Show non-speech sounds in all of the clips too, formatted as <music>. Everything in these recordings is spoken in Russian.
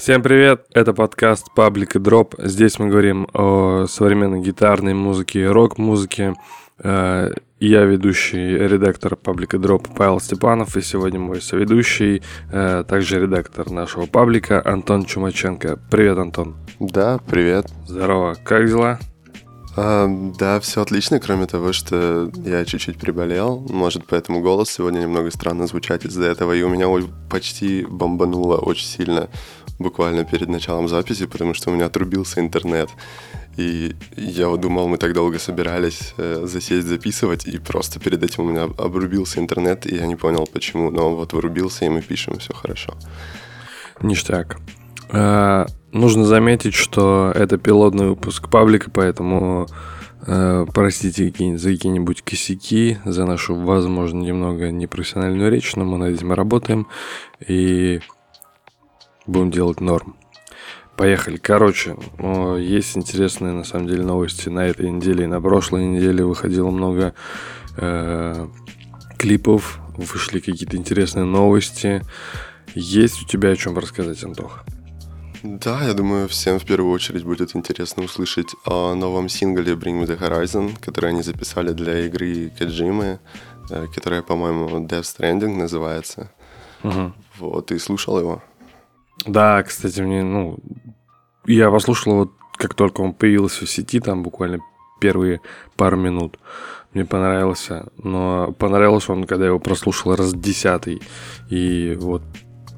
Всем привет, это подкаст Public Drop. Здесь мы говорим о современной гитарной музыке и рок-музыке. Э, я ведущий редактор паблика Drop Павел Степанов, и сегодня мой соведущий, э, также редактор нашего паблика Антон Чумаченко. Привет, Антон. Да, привет. Здорово, как дела? А, да, все отлично, кроме того, что я чуть-чуть приболел. Может, поэтому голос сегодня немного странно звучать из-за этого. И у меня почти бомбануло очень сильно буквально перед началом записи, потому что у меня отрубился интернет. И я вот думал, мы так долго собирались э, засесть, записывать, и просто перед этим у меня обрубился интернет, и я не понял, почему. Но вот вырубился, и мы пишем, все хорошо. Ништяк. Э, нужно заметить, что это пилотный выпуск паблика, поэтому э, простите за какие-нибудь косяки, за нашу, возможно, немного непрофессиональную речь, но мы над этим работаем и будем делать норм. Поехали. Короче, есть интересные на самом деле новости на этой неделе и на прошлой неделе выходило много э, клипов, вышли какие-то интересные новости. Есть у тебя о чем рассказать, Антох? Да, я думаю, всем в первую очередь будет интересно услышать о новом сингле Bring Me The Horizon, который они записали для игры Каджимы, э, которая, по-моему, Death Stranding называется. Угу. Вот, ты слушал его? Да, кстати, мне, ну, я послушал вот как только он появился в сети, там буквально первые пару минут. Мне понравился, но понравился он, когда я его прослушал раз десятый. И вот,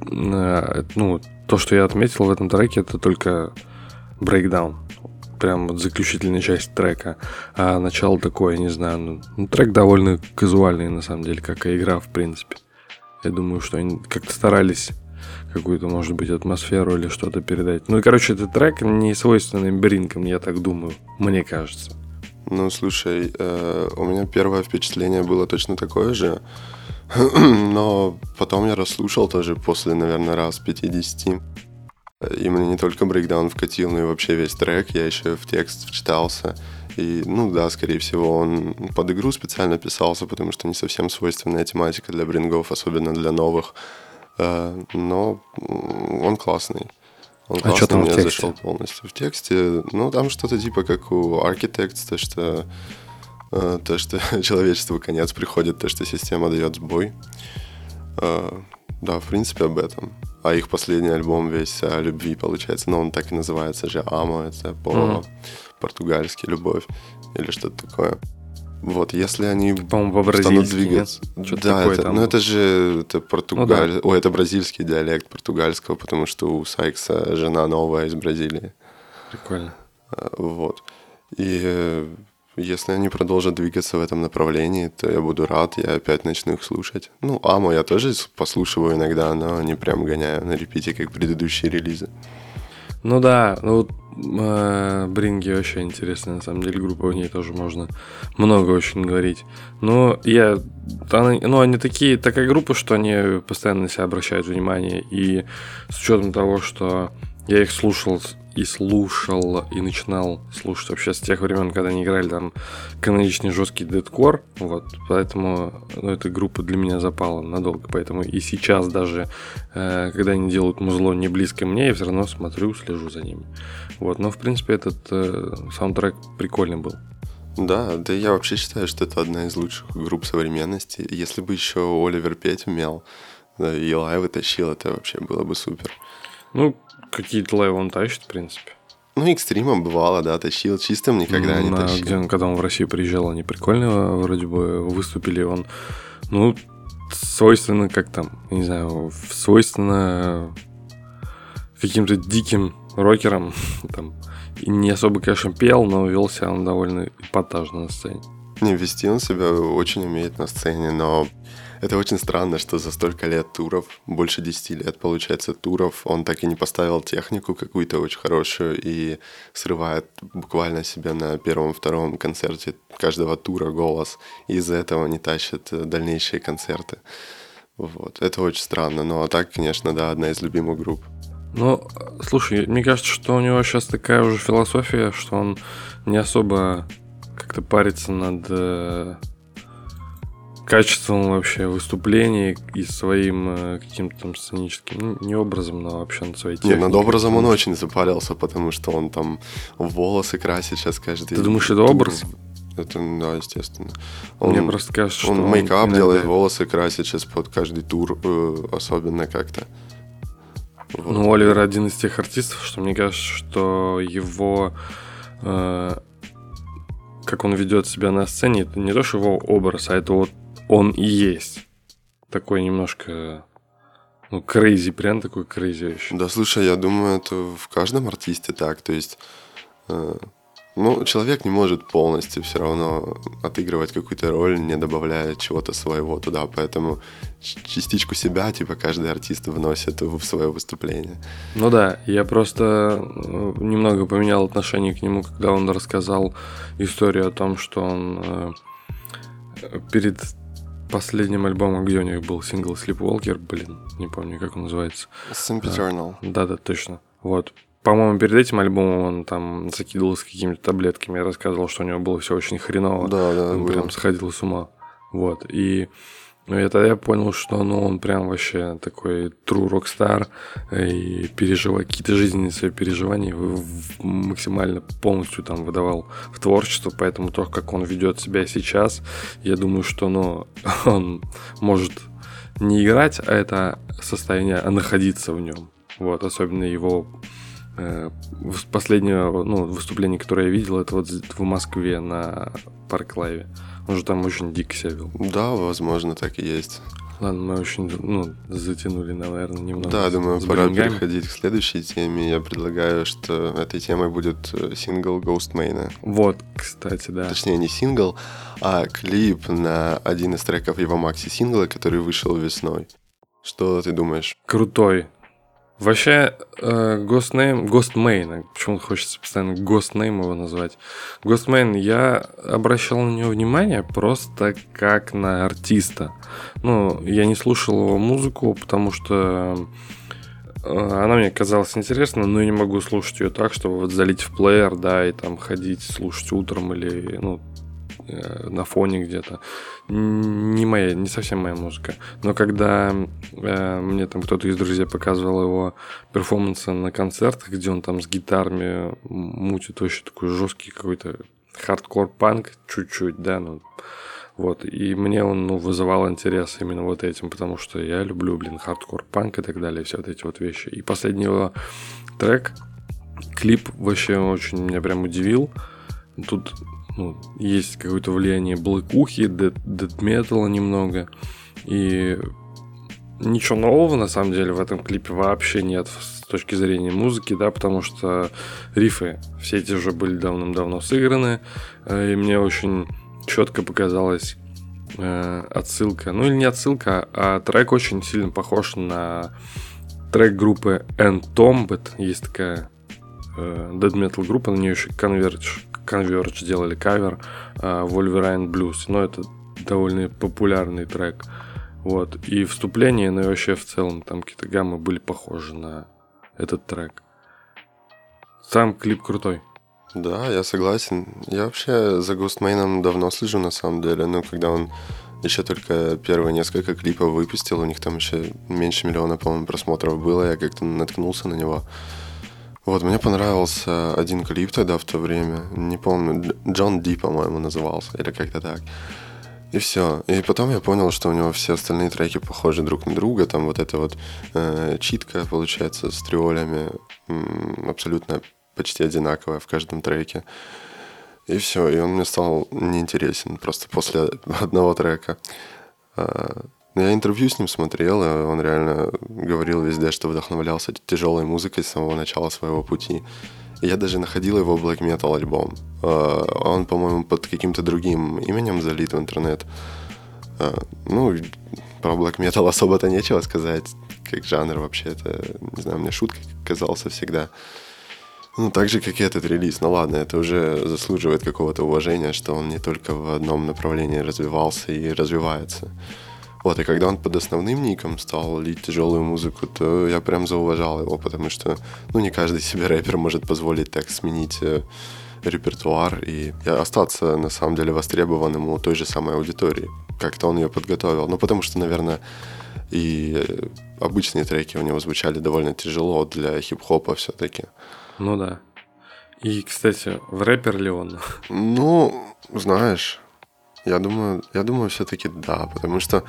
э, ну, то, что я отметил в этом треке, это только брейкдаун. Прям вот заключительная часть трека. А начало такое, не знаю, ну, ну, трек довольно казуальный, на самом деле, как и игра, в принципе. Я думаю, что они как-то старались какую-то, может быть, атмосферу или что-то передать. Ну и, короче, этот трек не свойственный бринкам, я так думаю, мне кажется. Ну, слушай, э, у меня первое впечатление было точно такое же, <clears throat> но потом я расслушал тоже после, наверное, раз 50. И мне не только брейкдаун вкатил, но и вообще весь трек, я еще в текст вчитался. И, ну да, скорее всего, он под игру специально писался, потому что не совсем свойственная тематика для брингов, особенно для новых. Э, но он классный. Он а что там мне в тексте? зашел полностью. В тексте, ну, там что-то типа как у Architects, то, что э, то, что <laughs> человечеству конец приходит, то, что система дает сбой. Э, да, в принципе, об этом. А их последний альбом весь о любви, получается. Но он так и называется же Амо, это по-португальски любовь или что-то такое. Вот, если они По-моему, по станут двигаться. Да, это, ну это же это португаль... ну, да. Ой, это бразильский диалект португальского, потому что у Сайкса жена новая из Бразилии. Прикольно. А, вот. И э, если они продолжат двигаться в этом направлении, то я буду рад, я опять начну их слушать. Ну, Амо я тоже послушиваю иногда, но не прям гоняю на репите, как предыдущие релизы. Ну да, ну э, Бринги вообще интересная, на самом деле, группа, о ней тоже можно много очень говорить. Но я, она, ну они такие, такая группа, что они постоянно на себя обращают внимание, и с учетом того, что я их слушал и слушал, и начинал слушать вообще с тех времен, когда они играли там каноничный жесткий дедкор, вот, поэтому ну, эта группа для меня запала надолго, поэтому и сейчас даже, э, когда они делают музло не близко мне, я все равно смотрю, слежу за ними, вот, но в принципе этот э, саундтрек прикольный был. Да, да я вообще считаю, что это одна из лучших групп современности. Если бы еще Оливер петь умел, да, и лайвы тащил, это вообще было бы супер. Ну, какие-то лайвы он тащит, в принципе. Ну, экстримом бывало, да, тащил. Чистым никогда ну, не на, тащил. Где он, когда он в Россию приезжал, они прикольно вроде бы выступили. Он, ну, свойственно, как там, не знаю, свойственно каким-то диким рокерам. <laughs> Там, и не особо, конечно, пел, но вел себя он довольно эпатажно на сцене. Не, вести он себя очень умеет на сцене, но это очень странно, что за столько лет туров, больше 10 лет, получается, туров, он так и не поставил технику какую-то очень хорошую и срывает буквально себе на первом-втором концерте каждого тура голос, и из-за этого не тащит дальнейшие концерты. Вот. Это очень странно, но так, конечно, да, одна из любимых групп. Ну, слушай, мне кажется, что у него сейчас такая уже философия, что он не особо как-то парится над э, качеством вообще выступления и своим э, каким-то там сценическим, ну, не образом, но вообще над своей техникой. Не, над образом он очень запарился, потому что он там волосы красит сейчас каждый Ты думаешь, это образ? Это, да, естественно. Он, Мне просто кажется, что он, он мейкап иногда... делает, волосы красит сейчас под каждый тур, э, особенно как-то. Вот. Ну, Оливер один из тех артистов, что мне кажется, что его э, как он ведет себя на сцене, это не то, что его образ, а это вот он и есть. Такой немножко ну, crazy, прям такой crazy еще. Да, слушай, я думаю, это в каждом артисте так. То есть э, ну, человек не может полностью все равно отыгрывать какую-то роль, не добавляя чего-то своего туда, поэтому частичку себя, типа, каждый артист вносит в свое выступление. Ну да, я просто э, немного поменял отношение к нему, когда он рассказал историю о том, что он э, перед последним альбомом, где у них был сингл Sleepwalker, блин, не помню, как он называется. Sempiternal. Да-да, точно. Вот. По-моему, перед этим альбомом он там закидывался какими-то таблетками. Я рассказывал, что у него было все очень хреново. Да, да. Он было. прям сходил с ума. Вот. И ну, я тогда понял, что ну, он прям вообще такой true rockstar и переживал какие-то жизненные свои переживания максимально полностью там выдавал в творчество, поэтому то, как он ведет себя сейчас, я думаю, что ну, <laughs> он может не играть, а это состояние, а находиться в нем. Вот, особенно его Э, последнее ну, выступление, которое я видел, это вот в Москве на Park Live е. Он же там очень дико себя вел. Да, возможно, так и есть. Ладно, мы очень ну, затянули, наверное, немного. Да, думаю, пора переходить к следующей теме. Я предлагаю, что этой темой будет э, сингл Ghostemane. Вот, кстати, да. Точнее, не сингл, а клип на один из треков его макси-сингла, который вышел весной. Что ты думаешь? Крутой. Вообще, э, Ghostname, Ghostmain, почему хочется постоянно Ghostname его назвать. Ghostmain, я обращал на него внимание просто как на артиста. Ну, я не слушал его музыку, потому что э, она мне казалась интересной, но я не могу слушать ее так, чтобы вот залить в плеер, да, и там ходить, слушать утром или, ну, на фоне где-то. Не моя, не совсем моя музыка. Но когда э, мне там кто-то из друзей показывал его перформансы на концертах, где он там с гитарами мутит вообще такой жесткий какой-то хардкор-панк чуть-чуть, да, ну, вот, и мне он, ну, вызывал интерес именно вот этим, потому что я люблю, блин, хардкор-панк и так далее, все вот эти вот вещи. И последний его трек, клип вообще очень меня прям удивил. Тут ну, есть какое-то влияние блэкухи, дэт металла немного. И ничего нового, на самом деле, в этом клипе вообще нет с точки зрения музыки, да, потому что рифы все эти уже были давным-давно сыграны, э, и мне очень четко показалась э, отсылка, ну или не отсылка, а трек очень сильно похож на трек группы Entombed, есть такая э, dead metal группа, на нее еще Converge Converge делали кавер uh, Wolverine Blues. Но это довольно популярный трек. Вот. И вступление, ну и вообще в целом там какие-то гаммы были похожи на этот трек. Сам клип крутой. Да, я согласен. Я вообще за Ghostmain давно слежу на самом деле. Но когда он еще только первые несколько клипов выпустил, у них там еще меньше миллиона, по-моему, просмотров было, я как-то наткнулся на него. Вот, мне понравился один клип тогда в то время, не помню, Джон Ди, по-моему, назывался, или как-то так. И все. И потом я понял, что у него все остальные треки похожи друг на друга. Там вот эта вот э, читка, получается, с триолями м, абсолютно почти одинаковая в каждом треке. И все. И он мне стал неинтересен просто после <laughs> одного трека. А, я интервью с ним смотрел, и он реально говорил везде, что вдохновлялся тяжелой музыкой с самого начала своего пути. Я даже находил его Black Metal альбом. А, он, по-моему, под каким-то другим именем залит в интернет. А, ну, про Black Metal особо-то нечего сказать, как жанр вообще. Это, не знаю, мне шуткой казался всегда. Ну, так же, как и этот релиз. Ну ладно, это уже заслуживает какого-то уважения, что он не только в одном направлении развивался и развивается. Вот, и когда он под основным ником стал лить тяжелую музыку, то я прям зауважал его, потому что, ну, не каждый себе рэпер может позволить так сменить э, репертуар и остаться, на самом деле, востребованным у той же самой аудитории. как-то он ее подготовил. Ну, потому что, наверное, и обычные треки у него звучали довольно тяжело для хип-хопа все-таки. Ну да. И, кстати, в рэпер ли он? Ну, знаешь, я думаю, я думаю, все-таки да, потому что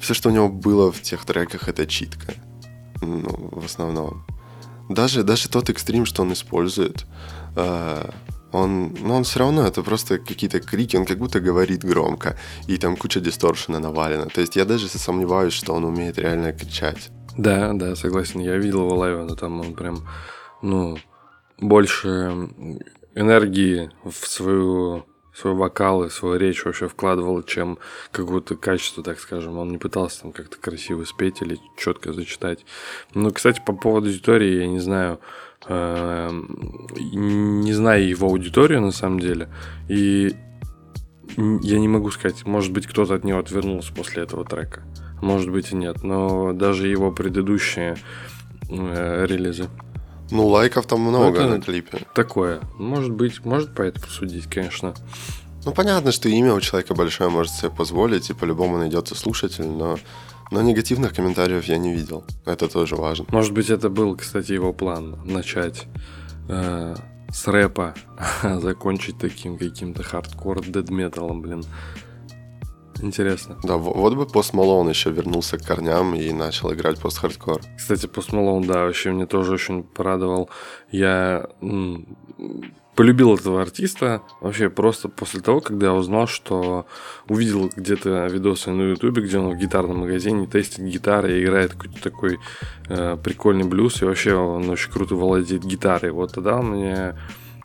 все, что у него было в тех треках, это читка. Ну, в основном. Даже, даже тот экстрим, что он использует, э, он, ну, он все равно, это просто какие-то крики, он как будто говорит громко, и там куча дисторшена навалена. То есть я даже сомневаюсь, что он умеет реально кричать. Да, да, согласен. Я видел его лайва, но там он прям, ну, больше энергии в свою свой вокал и свою речь вообще вкладывал, чем какое-то качество, так скажем. Он не пытался там как-то красиво спеть или четко зачитать. Ну, кстати, по поводу аудитории, я не знаю, э, не знаю его аудиторию на самом деле. И я не могу сказать, может быть, кто-то от него отвернулся после этого трека. Может быть и нет. Но даже его предыдущие э, релизы ну, лайков там много Это на клипе. Такое. Может быть, может по это посудить, конечно. Ну, понятно, что имя у человека большое может себе позволить, и по-любому найдется слушатель, но, но негативных комментариев я не видел. Это тоже важно. Может быть, это был, кстати, его план начать э, с рэпа, <laughs> а закончить таким каким-то хардкор дэт-металом, блин. Интересно. Да, вот бы Post Malone еще вернулся к корням и начал играть пост-хардкор. Кстати, Post Malone, да, вообще мне тоже очень порадовал. Я полюбил этого артиста вообще просто после того, когда я узнал, что увидел где-то видосы на ютубе, где он в гитарном магазине тестит гитары и играет какой-то такой э, прикольный блюз, и вообще он очень круто владеет гитарой. Вот тогда мне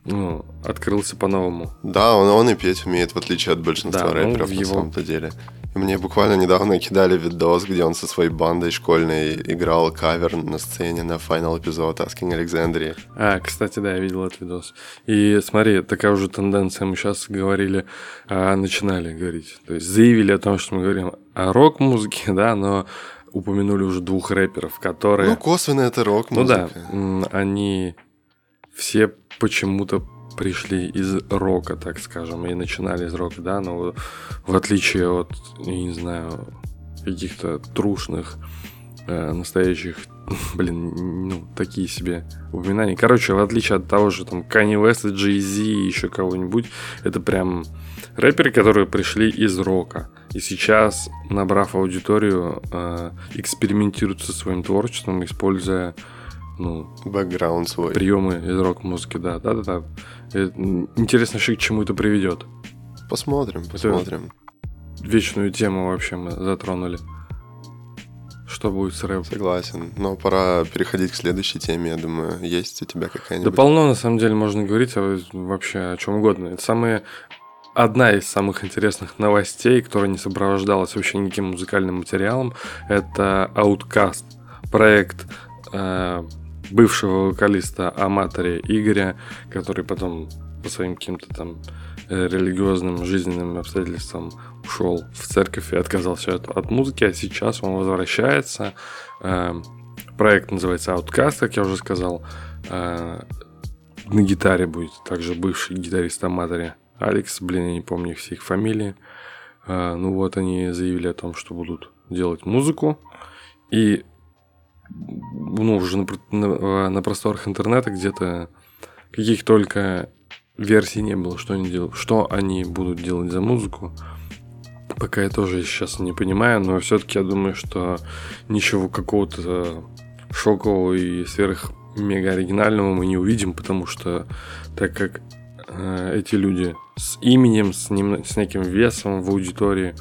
ну, открылся по-новому. Да, он, он и петь умеет, в отличие от большинства да, рэперов ну, на его... самом-то деле. И мне буквально недавно кидали видос, где он со своей бандой школьной играл кавер на сцене на финал эпизод Asking Alexandria. А, кстати, да, я видел этот видос. И смотри, такая уже тенденция. Мы сейчас говорили, а, начинали говорить. То есть заявили о том, что мы говорим о рок-музыке, <laughs> да, но упомянули уже двух рэперов, которые... Ну, косвенно это рок-музыка. Ну да, они все почему-то пришли из рока, так скажем, и начинали из рока, да, но в отличие от, я не знаю, каких-то трушных, э, настоящих, <laughs> блин, ну, такие себе упоминания. Короче, в отличие от того же там Kanye West, Jay-Z и еще кого-нибудь, это прям рэперы, которые пришли из рока. И сейчас, набрав аудиторию, э, экспериментируют со своим творчеством, используя ну, бэкграунд свой. Приемы из рок-музыки, да, да, да, да. Интересно, к чему это приведет. Посмотрим, посмотрим. Это вечную тему вообще мы затронули. Что будет с рэпом? Согласен. Но пора переходить к следующей теме, я думаю. Есть у тебя какая-нибудь? Да полно, на самом деле, можно говорить вообще о чем угодно. Это самые одна из самых интересных новостей, которая не сопровождалась вообще никаким музыкальным материалом, это Outcast, проект э, бывшего вокалиста Аматори Игоря, который потом по своим каким-то там э, религиозным жизненным обстоятельствам ушел в церковь и отказался от, от музыки, а сейчас он возвращается. Э, проект называется Outcast, как я уже сказал. Э, на гитаре будет также бывший гитарист Аматори Алекс, блин, я не помню все их фамилии. Ну вот они заявили о том, что будут делать музыку. И ну, уже на, на, на просторах интернета где-то каких только версий не было, что они делают, что они будут делать за музыку. Пока я тоже сейчас не понимаю, но все-таки я думаю, что ничего какого-то шокового и сверх мега оригинального мы не увидим, потому что так как э, эти люди с именем, с, ним, с неким весом в аудитории,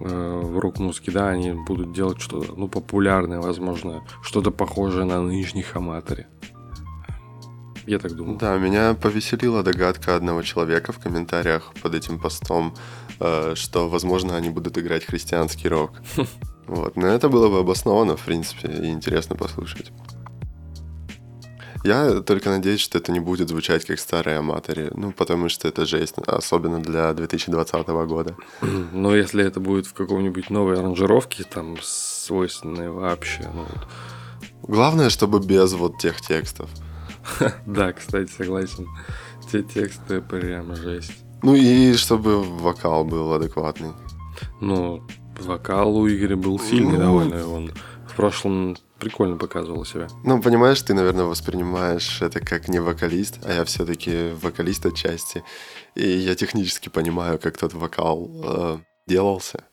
Э, в рок-музыке, да, они будут делать что-то, ну, популярное, возможно, что-то похожее на нынешних аматоре. Я так думаю. Да, меня повеселила догадка одного человека в комментариях под этим постом, э, что, возможно, они будут играть христианский рок. <laughs> Вот, но это было бы обосновано, в принципе, и интересно послушать. Я только надеюсь, что это не будет звучать как старые аматоры, ну, потому что это жесть, особенно для 2020 года. <clears throat> Но если это будет в каком-нибудь новой аранжировке, там, свойственной вообще, ну... Главное, чтобы без вот тех текстов. <laughs> Да, кстати, согласен. Те тексты прям жесть. Ну и чтобы вокал был адекватный. Ну, вокал у Игоря был сильный Ну. довольно. Он в прошлом прикольно показывал себя. Ну, понимаешь, ты, наверное, воспринимаешь это как не вокалист, а я все-таки вокалист отчасти. И я технически понимаю, как тот вокал э, делался.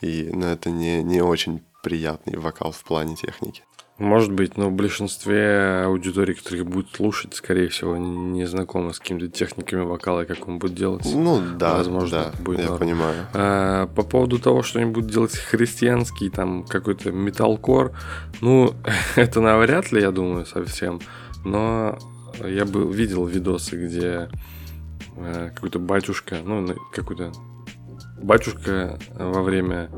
И, ну, это не, не очень приятный вокал в плане техники. Может быть, но в большинстве аудитории, которых будет слушать, скорее всего, не знакомы с какими-то техниками вокала, как он будет делать. Ну, да, Возможно, да, будет я норм. понимаю. А, по поводу того, что они будут делать христианский, там, какой-то металкор, ну, <laughs> это навряд ли, я думаю, совсем. Но я бы видел видосы, где э, какой-то батюшка, ну, какой-то батюшка во время,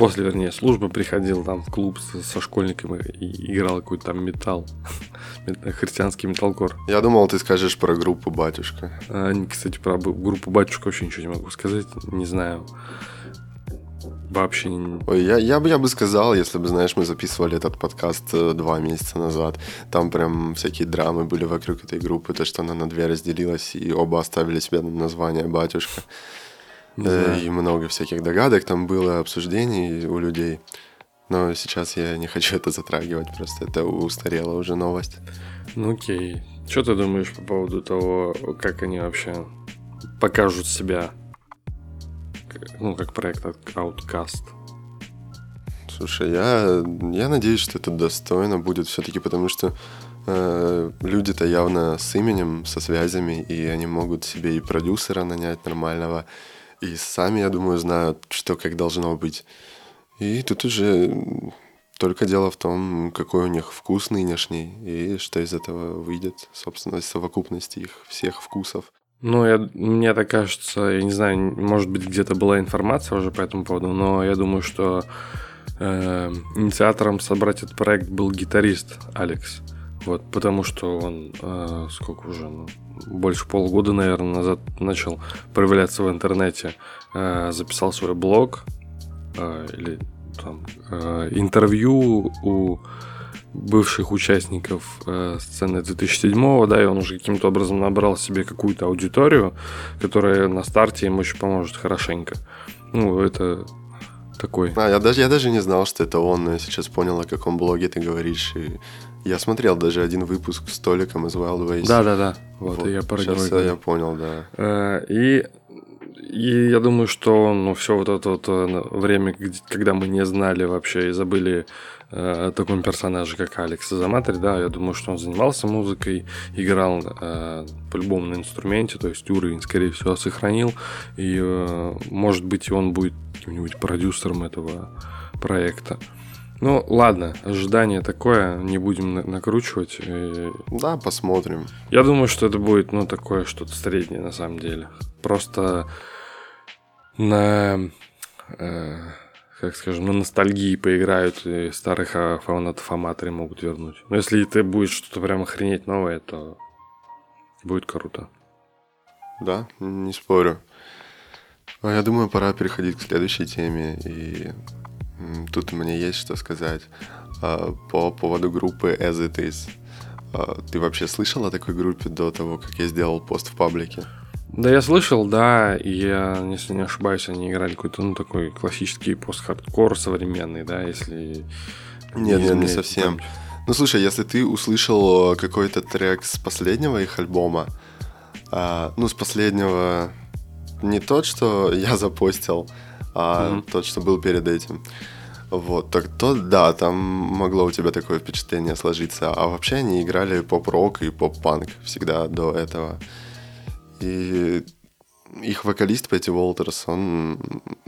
после, вернее, службы приходил там в клуб со, со школьниками и играл какой-то там металл, <laughs> Мет- христианский металкор. Я думал, ты скажешь про группу «Батюшка». А, Кстати, про группу батюшка вообще ничего не могу сказать, не знаю. Вообще не... Ой, я, я, бы, я бы сказал, если бы, знаешь, мы записывали этот подкаст э, два месяца назад, там прям всякие драмы были вокруг этой группы, то, что она на две разделилась, и оба оставили себе название «Батюшка». Не Э. И много всяких догадок там было, обсуждений у людей. Но сейчас я не хочу это затрагивать, просто это устарела уже новость. Ну окей. Что ты думаешь по поводу того, как они вообще покажут себя? Ну, как проект Outcast. Слушай, я, я надеюсь, что это достойно будет все-таки, потому что э, люди-то явно с именем, со связями, и они могут себе и продюсера нанять нормального, и сами, я думаю, знают, что как должно быть. И тут уже только дело в том, какой у них вкус нынешний, и что из этого выйдет, собственно, из совокупности их всех вкусов. Ну, я, мне так кажется, я не знаю, может быть, где-то была информация уже по этому поводу, но я думаю, что э, инициатором собрать этот проект был гитарист Алекс. Вот, потому что он, э, сколько уже, ну, больше полгода, наверное, назад начал проявляться в интернете, э, записал свой блог, э, или там э, интервью у бывших участников э, сцены 2007-го, да, и он уже каким-то образом набрал себе какую-то аудиторию, которая на старте им очень поможет хорошенько. Ну, это такой... А, я даже, я даже не знал, что это он, но я сейчас понял, о каком блоге ты говоришь. И я смотрел даже один выпуск с Толиком из Wild Ways. Да-да-да, вот, и я про Сейчас говорю. я понял, да. Э, И, и я думаю, что ну, все вот это вот э, время, когда мы не знали вообще и забыли э, о таком персонаже, как Алекс Заматри, да, я думаю, что он занимался музыкой, играл э, по-любому на инструменте, то есть уровень, скорее всего, сохранил, и, э, может быть, он будет каким-нибудь продюсером этого проекта. Ну, ладно, ожидание такое, не будем на- накручивать. Э, Да, посмотрим. я думаю, что это будет, ну, такое что-то среднее на самом деле. Просто на, э, как скажем, на ностальгии поиграют и старых а, фанатов Аматори могут вернуть. Но если это будет что-то прям охренеть новое, то будет круто. Да, не спорю. А Я думаю, пора переходить к следующей теме. И тут мне есть что сказать а, по поводу группы As It Is. А, Ты вообще слышал о такой группе до того, как я сделал пост в паблике? Да, я слышал, да, и я, если не ошибаюсь, они играли какой-то, ну, такой классический пост-хардкор современный, да, если... Нет, нет, не совсем. память. Ну слушай, если ты услышал какой-то трек с последнего их альбома, а, ну с последнего не тот, что <laughs> я запостил, а Мгм. тот, что был перед этим. Вот, так то да, там могло у тебя такое впечатление сложиться. А вообще они играли поп-рок и поп-панк всегда до этого. И их вокалист Пэтти Уолтерс, он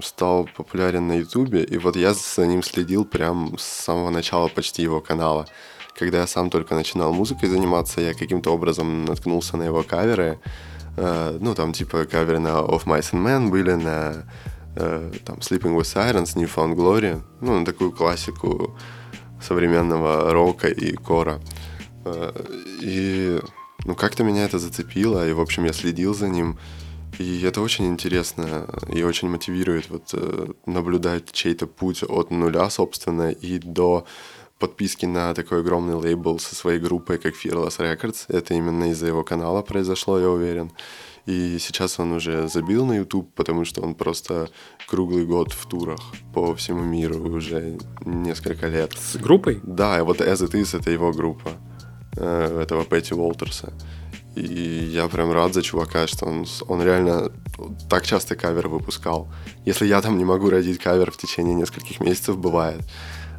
стал популярен на Ютубе, и вот я за ним следил прям с самого начала почти его канала. Когда я сам только начинал музыкой заниматься, я каким-то образом наткнулся на его каверы. Э, ну, там типа каверы на Of Mice and Men были, на э, там Sleeping with Sirens, New Found Glory, ну, на такую классику современного рока и кора. Э, И ну, как-то меня это зацепило, и, в общем, я следил за ним. И это очень интересно и очень мотивирует вот э, наблюдать чей-то путь от нуля, собственно, и до подписки на такой огромный лейбл со своей группой, как Fearless Records. Это именно из-за его канала произошло, я уверен. И сейчас он уже забил на YouTube, потому что он просто круглый год в турах по всему миру уже несколько лет. С группой? Да, вот As It Is — это его группа, э, этого Пэтти Уолтерса. И я прям рад за чувака, что он, он реально так часто кавер выпускал. Если я там не могу родить кавер в течение нескольких месяцев, бывает,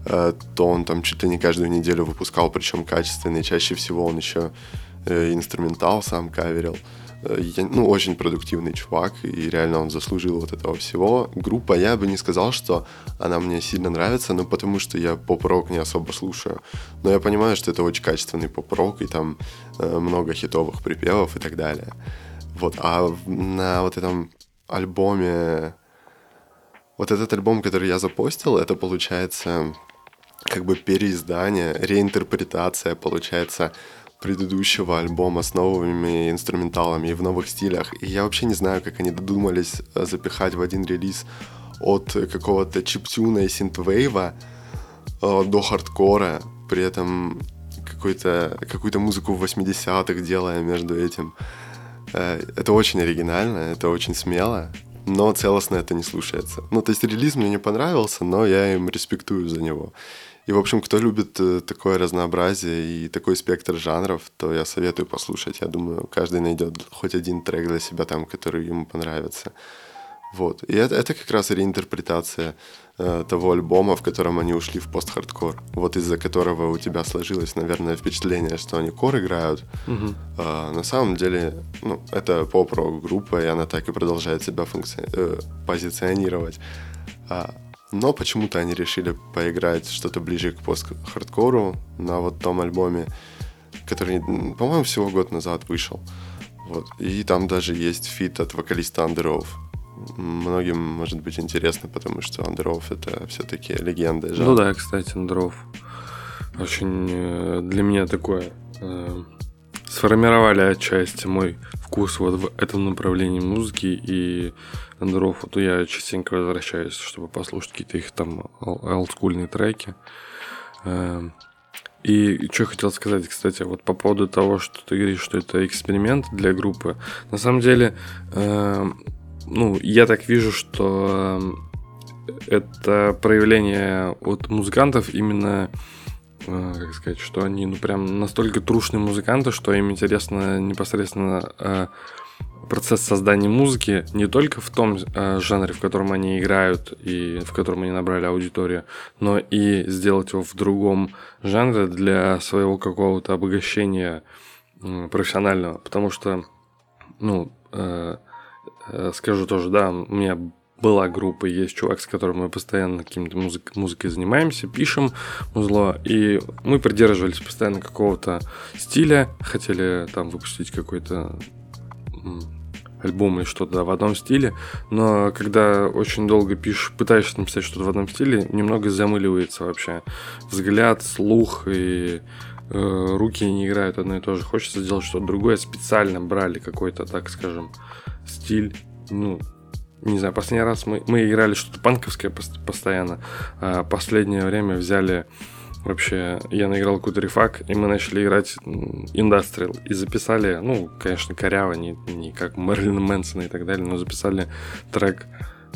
э, то он там чуть ли не каждую неделю выпускал, причем качественный. Чаще всего он еще э, инструментал сам каверил. Ну, очень продуктивный чувак, и реально он заслужил вот этого всего. Группа, я бы не сказал, что она мне сильно нравится, ну, потому что я поп-рок не особо слушаю. Но я понимаю, что это очень качественный поп-рок, и там э, много хитовых припевов и так далее. Вот, а на вот этом альбоме... Вот этот альбом, который я запостил, это получается как бы переиздание, реинтерпретация, получается, предыдущего альбома с новыми инструменталами и в новых стилях. И я вообще не знаю, как они додумались э, запихать в один релиз от какого-то чиптюна и синтвейва э, до хардкора, при этом какую-то какую музыку в 80-х делая между этим. Э, это очень оригинально, это очень смело, но целостно это не слушается. Ну, то есть релиз мне не понравился, но я им респектую за него. И, в общем, кто любит э, такое разнообразие и такой спектр жанров, то я советую послушать. Я думаю, каждый найдет хоть один трек для себя там, который ему понравится. Вот. И это, это как раз реинтерпретация э, того альбома, в котором они ушли в пост-хардкор. Вот из-за которого у тебя сложилось, наверное, впечатление, что они кор играют. Угу. А, на самом деле, ну, это поп-рок группа, и она так и продолжает себя функци... э, позиционировать. А, но почему-то они решили поиграть что-то ближе к пост-хардкору на вот том альбоме, который, по-моему, всего год назад вышел. Вот. И там даже есть feat от вокалиста Underoath. Многим может быть интересно, потому что Underoath это все-таки легенда. Жанра. Ну да, кстати, Underoath очень э, для меня такое э, сформировали отчасти мой вкус вот в этом направлении музыки и андеров, то я частенько возвращаюсь, чтобы послушать какие-то их там олдскульные треки. Эм, и что хотел сказать, кстати, вот по поводу того, что ты говоришь, что это эксперимент для группы. На самом деле, эм, ну, я так вижу, что эм, это проявление от музыкантов именно как сказать, что они, ну, прям настолько трушные музыканты, что им интересно непосредственно э, процесс создания музыки не только в том э, жанре, в котором они играют и в котором они набрали аудиторию, но и сделать его в другом жанре для своего какого-то обогащения э, профессионального. Потому что, ну, э, э, скажу тоже, да, у меня была группа, есть чувак, с которым мы постоянно каким-то музык, музыкой занимаемся, пишем музло, и мы придерживались постоянно какого-то стиля, хотели там выпустить какой-то альбом или что-то в одном стиле, но когда очень долго пишешь, пытаешься написать что-то в одном стиле, немного замыливается вообще взгляд, слух и э, руки не играют одно и то же. Хочется сделать что-то другое, специально брали какой-то, так скажем, стиль, ну, не знаю, последний раз мы, мы играли что-то панковское постоянно, а последнее время взяли вообще, я наиграл какой-то рефак, и мы начали играть индастриал, и записали, ну, конечно, коряво, не, не как Мэрилин Мэнсона и так далее, но записали трек,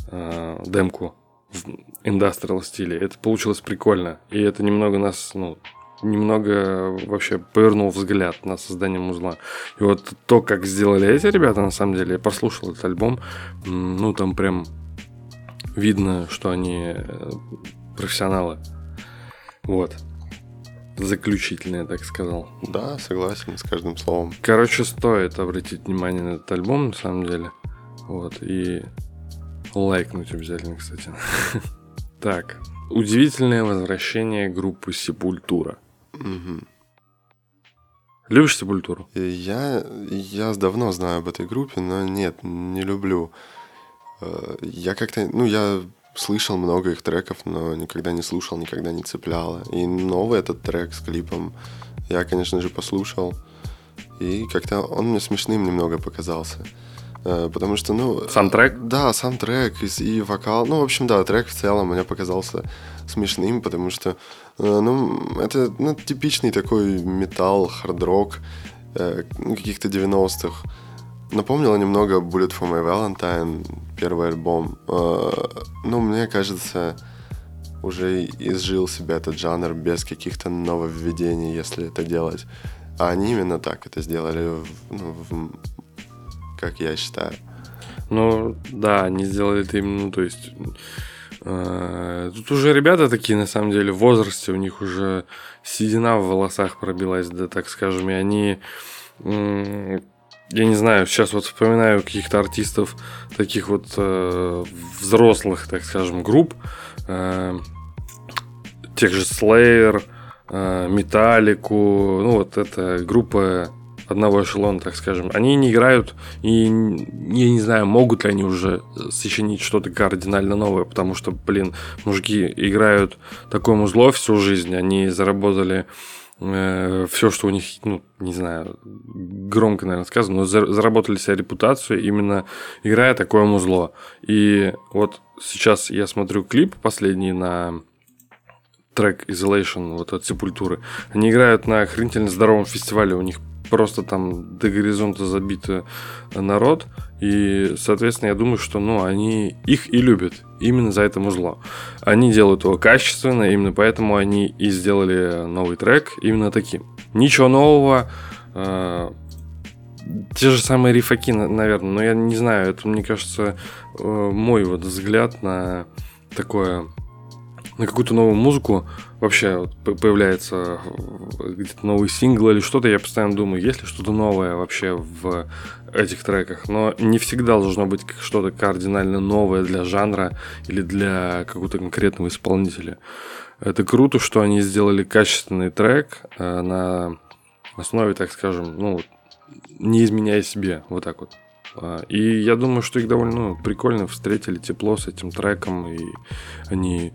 э, демку в индастриал стиле. Это получилось прикольно, и это немного нас, ну, немного вообще повернул взгляд на создание музла. И вот то, как сделали эти ребята, на самом деле, я послушал этот альбом, ну, там прям видно, что они э, профессионалы. Вот. Заключительное, так сказал. Да, согласен с каждым словом. Короче, стоит обратить внимание на этот альбом, на самом деле. Вот, и лайкнуть обязательно, кстати. <laughs> Так, удивительное возвращение группы Сепультура. Угу. Любишь Сепультуру? Я, я давно знаю об этой группе, но нет, не люблю. Э, я как-то, ну, я слышал много их треков, но никогда не слушал, никогда не цеплял. И новый этот трек с клипом я, конечно же, послушал. И как-то он мне смешным немного показался. Э, потому что, ну... Сам трек? Да, сам трек и, и вокал. Ну, в общем, да, трек в целом мне показался смешным, потому что, э, ну, это ну, типичный такой металл, хард-рок э, ну, каких-то 90-х. Напомнило немного Bullet for My Valentine, первый альбом. Ну, мне кажется, уже изжил себя этот жанр без каких-то нововведений, если это делать. А они именно так это сделали, ну, в, как я считаю. Ну, да, они сделали это именно, ну, то есть... Э, тут уже ребята такие, на самом деле, в возрасте, у них уже седина в волосах пробилась, да, так скажем, и они... Я не знаю, сейчас вот вспоминаю каких-то артистов, таких вот э, взрослых, так скажем, групп, э, тех же Slayer, э, Металлику, ну вот эта группа одного эшелона, так скажем, они не играют, и я не знаю, могут ли они уже сочинить что-то кардинально новое, потому что, блин, мужики играют такое музло всю жизнь, они заработали э, все, что у них, ну, не знаю, громко, наверное, сказано, но заработали себе репутацию именно играя такое музло. И вот сейчас я смотрю клип последний на трек Isolation вот от Сепультуры. Они играют на охренительно здоровом фестивале. У них просто там до горизонта забит народ. И, соответственно, я думаю, что ну, они их и любят. Именно за это музло. Они делают его качественно, именно поэтому они и сделали новый трек именно таким. Ничего нового. Э, те же самые рифаки, наверное, но я не знаю, это, мне кажется, э, мой вот взгляд на такое на какую-то новую музыку, вообще появляется где-то новый сингл или что-то, я постоянно думаю, есть ли что-то новое вообще в этих треках. Но не всегда должно быть что-то кардинально новое для жанра или для какого-то конкретного исполнителя. Это круто, что они сделали качественный трек э, на основе, так скажем, ну, не изменяя себе, вот так вот. А, и я думаю, что их довольно ну, прикольно встретили тепло с этим треком, и они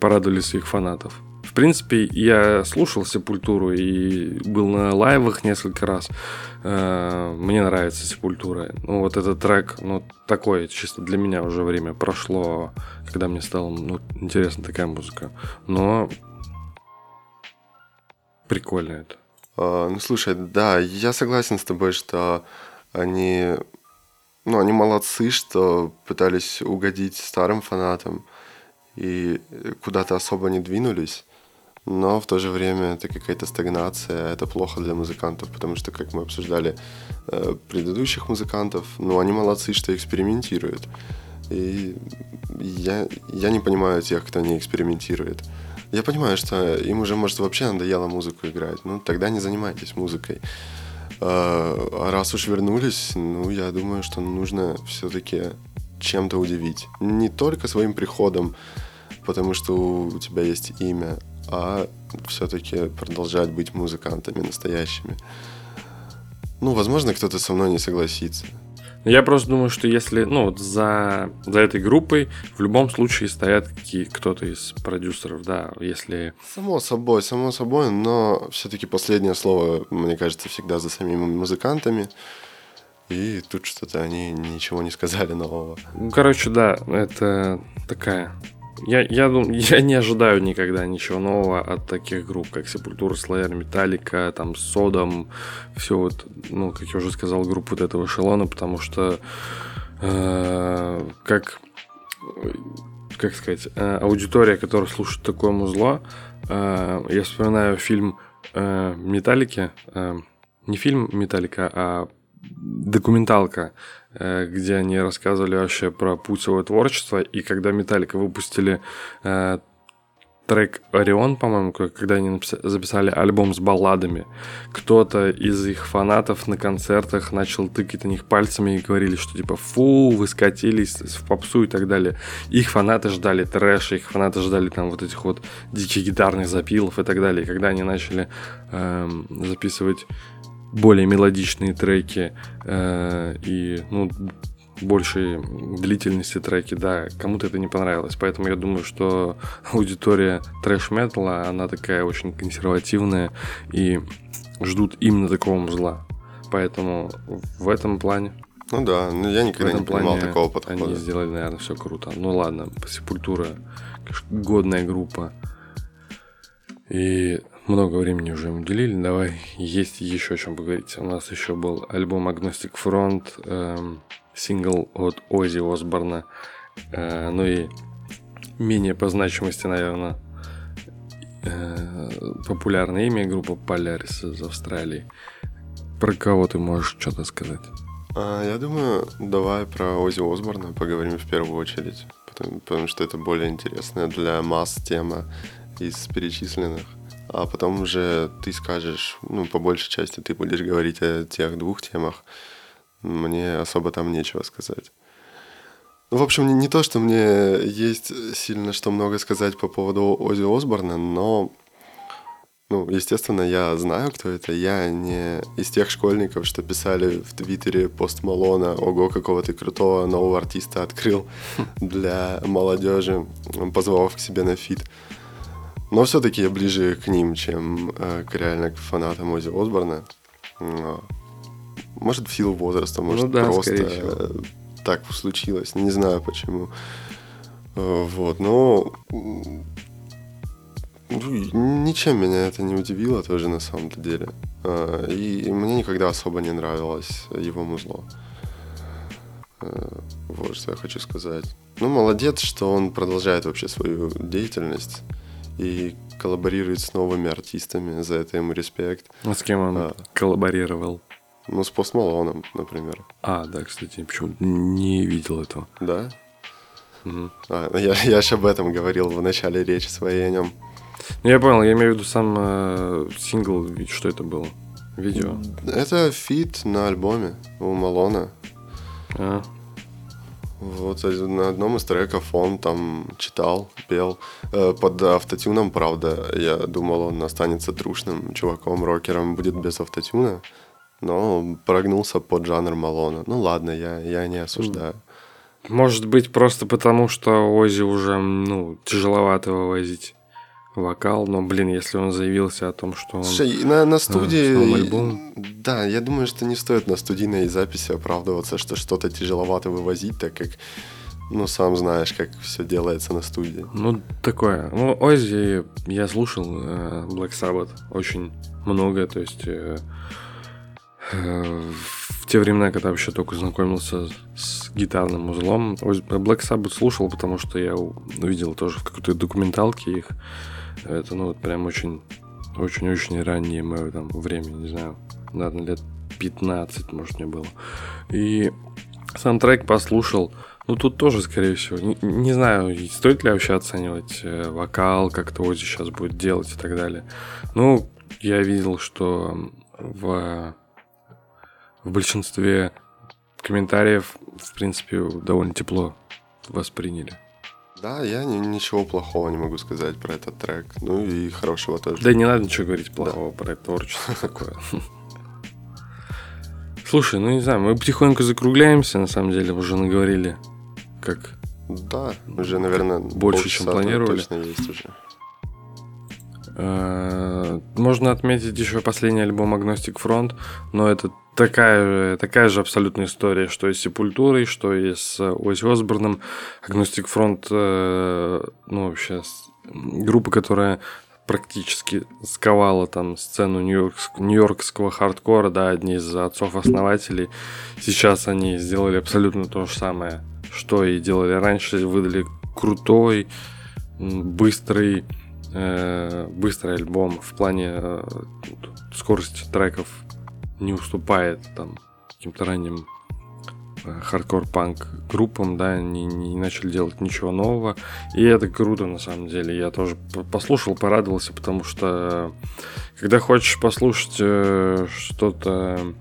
порадовали своих фанатов. В принципе, я слушал Сепультуру и был на лайвах несколько раз. Э, мне нравится Сепультура. Ну, вот этот трек, ну, такой, чисто для меня уже время прошло, когда мне стала ну, интересна такая музыка. Но прикольно это. А, ну, слушай, да, я согласен с тобой, что они, ну, они молодцы, что пытались угодить старым фанатам и куда-то особо не двинулись. Но в то же время это какая-то стагнация, это плохо для музыкантов, потому что, как мы обсуждали э, предыдущих музыкантов, ну, они молодцы, что экспериментируют. И я, я не понимаю тех, кто не экспериментирует. Я понимаю, что им уже, может, вообще надоело музыку играть. Ну, тогда не занимайтесь музыкой. А раз уж вернулись, ну, я думаю, что нужно все-таки чем-то удивить. Не только своим приходом, потому что у тебя есть имя, а все-таки продолжать быть музыкантами настоящими. Ну, возможно, кто-то со мной не согласится. Я просто думаю, что если, ну, вот за, за этой группой в любом случае стоят какие, кто-то из продюсеров, да, если... Само собой, само собой, но все-таки последнее слово, мне кажется, всегда за самими музыкантами. И тут что-то они ничего не сказали нового. Короче, да, это такая я, я, <laughs> я не ожидаю никогда ничего нового от таких групп, как Sepultura, Slayer, Metallica, там, Содом, все вот, ну, как я уже сказал, группы вот этого эшелона, потому что э, как, как сказать, э, аудитория, которая слушает такое музло, э, я вспоминаю фильм э, Металлики, э, не фильм Металлика, а документалка, э, где они рассказывали вообще про путь своего творчества. И когда Металлика выпустили э, трек Орион, по-моему, когда они записали альбом с балладами, кто-то из их фанатов на концертах начал тыкать на них пальцами и говорили, что типа фу, вы скатились в попсу и так далее. Их фанаты ждали трэша, их фанаты ждали там вот этих вот диких гитарных запилов и так далее. И когда они начали эм, записывать более мелодичные треки э, и ну, большей длительности треки, да, кому-то это не понравилось. Поэтому я думаю, что аудитория трэш-металла, она такая очень консервативная и ждут именно такого зла. Поэтому в этом плане Ну да, ну я никогда не понимал такого подхода. Они сделали, наверное, все круто. Ну ладно, Сепультура, годная группа. И много времени уже им уделили. Давай, есть еще о чем поговорить. У нас еще был альбом Agnostic Front, эм, сингл от Ози Осборна. Э, ну и менее по значимости, наверное, э, популярное имя группа Polaris из Австралии. Про кого ты можешь что-то сказать? А, я думаю, давай про Ози Осборна поговорим в первую очередь, потому, потому что это более интересная для масс тема из перечисленных. А потом уже ты скажешь, ну, по большей части ты будешь говорить о тех двух темах. Мне особо там нечего сказать. Ну, в общем, не, не то, что мне есть сильно что много сказать по поводу Ози Осборна, но ну, естественно, я знаю, кто это. Я не из тех школьников, что писали в Твиттере Post Malone а, ого, какого ты крутого нового артиста открыл для молодежи, позвав к себе на feat. Но все-таки я ближе к ним, чем э, к реально к фанатам Ози Осборна. Может, в силу возраста, может, ну, да, просто э, так случилось. Не знаю почему. Э, вот, но ну, ничем меня это не удивило тоже на самом-то деле. А, и мне никогда особо не нравилось его музло. А, вот что я хочу сказать. Ну, молодец, что он продолжает вообще свою деятельность и коллаборирует с новыми артистами. За это ему респект. А с кем он а, коллаборировал? Ну, с Пост Малоном, например. А, да, кстати, почему не видел этого. Да? Угу. А, я, я же об этом говорил в начале речи своей о нем. Ну, я понял, я имею в виду сам э, сингл, что это было? Видео? Это feat на альбоме у Malone а. А. Вот на одном из треков он там читал, пел. Э, под автотюном, правда, я думал, он останется трушным чуваком, рокером, будет без автотюна. Но прогнулся под жанр Малона. Ну ладно, я, я не осуждаю. Может быть, просто потому, что Ози уже, ну, тяжеловато вывозить вокал, но, блин, если он заявился о том, что он... Слушай, на, на студии... альбом... Да, я думаю, что не стоит на студийной записи оправдываться, что что-то тяжеловато вывозить, так как, ну, сам знаешь, как все делается на студии. Ну, такое. Ну, Оззи я слушал э, Black Sabbath очень много, то есть... Э, э, в те времена, когда вообще только знакомился с гитарным узлом, Black Sabbath слушал, потому что я увидел тоже в какой-то документалке их. Это, ну, вот прям очень, очень-очень раннее мое там время, не знаю, наверное, лет 15, может, мне было. И саундтрек послушал, ну, тут тоже, скорее всего, не, не знаю, стоит ли вообще оценивать э, вокал, как то Ози сейчас будет делать и так далее. Ну, я видел, что в, в большинстве комментариев, в принципе, довольно тепло восприняли. Да, я ни, ничего плохого не могу сказать про этот трек. Ну и хорошего тоже. Да не надо ничего говорить плохого да. про это творчество такое. Слушай, ну не знаю, мы потихоньку закругляемся, на самом деле, уже наговорили, как... Да, уже, наверное, больше, чем планировали. Точно есть уже. Э, можно отметить еще последний альбом Agnostic Front, но это такая, такая же абсолютная история, что и с Сепультурой, что и с Ози Осборном. Agnostic Front, э, ну, вообще, группа, которая практически сковала там сцену нью-йоркского хардкора, да, одни из отцов-основателей. Сейчас они сделали абсолютно то же самое, что и делали раньше, выдали крутой, быстрый, э, быстрый альбом в плане э, скорости треков не уступает там каким-то ранним э, хардкор-панк группам, да, они не начали делать ничего нового. И это круто, на самом деле. Я тоже послушал, порадовался, потому что э, когда хочешь послушать э, что-то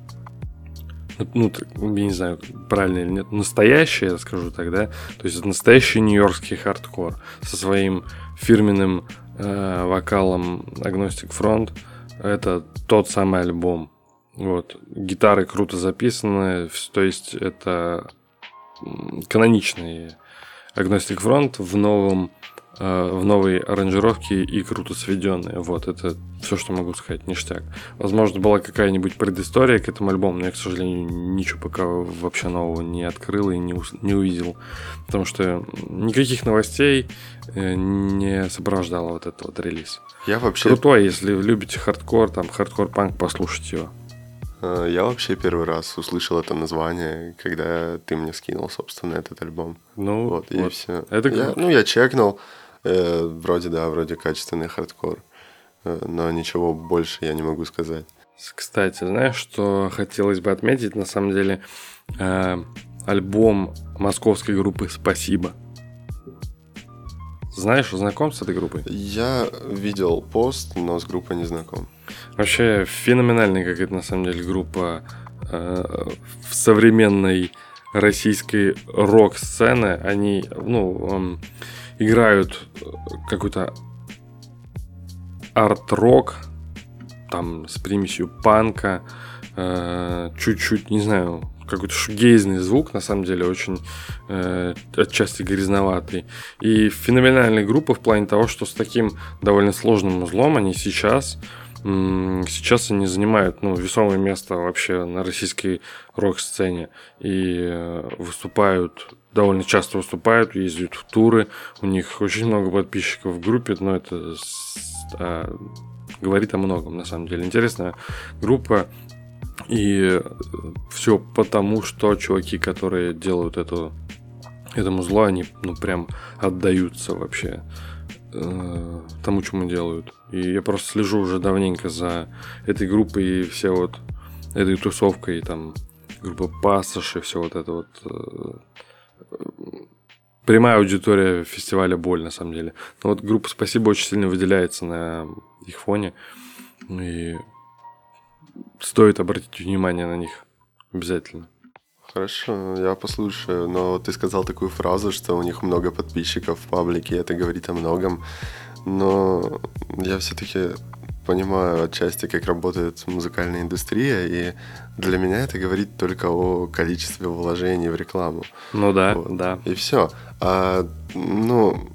ну, я не знаю, правильно или нет, настоящее, я скажу так, да, то есть настоящий нью-йоркский хардкор со своим фирменным э, вокалом Agnostic Front, это тот самый альбом, вот. Гитары круто записаны, то есть это каноничный Agnostic Front в новом в новой аранжировке и круто сведенные. Вот, это все, что могу сказать, ништяк. Возможно, была какая-нибудь предыстория к этому альбому, но я, к сожалению, ничего пока вообще нового не открыл и не, не увидел. Потому что никаких новостей э, не сопровождало вот этот вот релиз. Я вообще... Крутой, если любите хардкор, там, хардкор-панк, послушайте его. Э, я вообще первый раз услышал это название, когда ты мне скинул, собственно, этот альбом. Ну, вот, и вот. все. Это я, ну, я чекнул, э, вроде, да, вроде качественный хардкор, э, но ничего больше я не могу сказать. Кстати, знаешь, что хотелось бы отметить, на самом деле, э, альбом московской группы «Спасибо». Знаешь, знаком с этой группой? Я видел пост, но с группой не знаком. Вообще феноменальная какая-то на самом деле группа э, в современной российской рок-сцены. Они, ну, э, играют какой-то арт-рок, там с примесью панка, э, чуть-чуть, не знаю, какой-то шугейзный звук, на самом деле, очень э, отчасти грязноватый. И феноменальная группа в плане того, что с таким довольно сложным узлом они сейчас сейчас они занимают ну, весомое место вообще на российской рок-сцене и э, выступают, довольно часто выступают, ездят в туры, у них очень много подписчиков в группе, но это а, говорит о многом на самом деле. Интересная группа, и все потому, что чуваки, которые делают эту, этому зло, они ну прям отдаются вообще э, тому, чему делают. И я просто слежу уже давненько за этой группой и все вот этой тусовкой, там группа Пассаж и все вот это вот э, прямая аудитория фестиваля Боль, на самом деле. Но вот группа Спасибо очень сильно выделяется на их фоне. И стоит обратить внимание на них обязательно. Хорошо, я послушаю, но ты сказал такую фразу, что у них много подписчиков в паблике, это говорит о многом, но я все-таки понимаю отчасти, как работает музыкальная индустрия, и для меня это говорит только о количестве вложений в рекламу. Ну да, вот. да. И все. А, ну,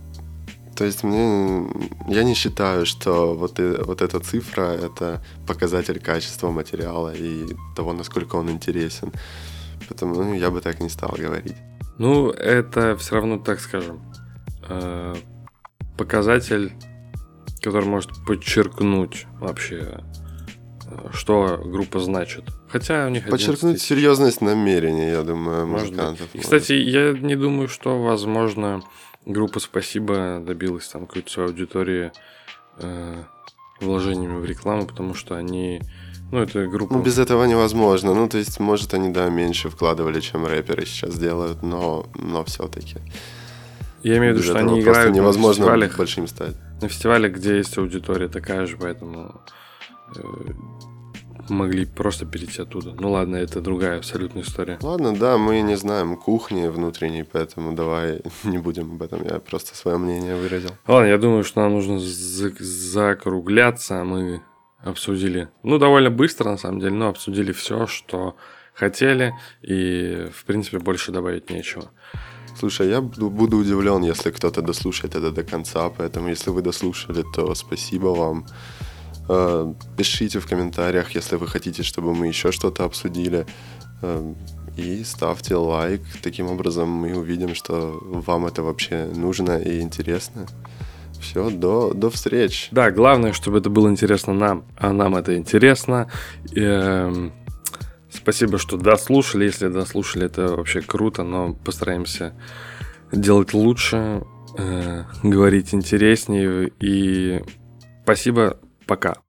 то есть мне, я не считаю, что вот, и, вот эта цифра – это показатель качества материала и того, насколько он интересен. Поэтому ну, я бы так не стал говорить. Ну, это все равно, так скажем, э, показатель, который может подчеркнуть вообще, э, что группа значит. Хотя у них Подчеркнуть серьезность намерений, я думаю, может музыкантов. Быть. И, кстати, я не думаю, что, возможно, группа «Спасибо» добилась там какой-то своей аудитории э, вложениями в рекламу, потому что они... Ну, это группа... Ну, без этого невозможно. Ну, то есть, может, они, да, меньше вкладывали, чем рэперы сейчас делают, но, но все-таки. Я имею в виду, что они играют невозможно на большим стать. На фестивалях, где есть аудитория такая же, поэтому э, могли просто перейти оттуда. Ну ладно, это другая абсолютная история. Ладно, да, мы не знаем кухни внутренней, поэтому давай <laughs> не будем об этом. Я просто свое мнение выразил. Ладно, я думаю, что нам нужно закругляться. Мы обсудили, ну, довольно быстро, на самом деле, но обсудили все, что хотели, и, в принципе, больше добавить нечего. Слушай, я буду удивлен, если кто-то дослушает это до конца, поэтому если вы дослушали, то спасибо вам. Э, пишите в комментариях, если вы хотите, чтобы мы еще что-то обсудили. Э, и ставьте лайк. Таким образом мы увидим, что вам это вообще нужно и интересно. Все, до, до встреч. Да, главное, чтобы это было интересно нам, а нам это интересно. И, э, спасибо, что дослушали. Если дослушали, это вообще круто, но постараемся делать лучше, э, говорить интереснее. И спасибо, пока.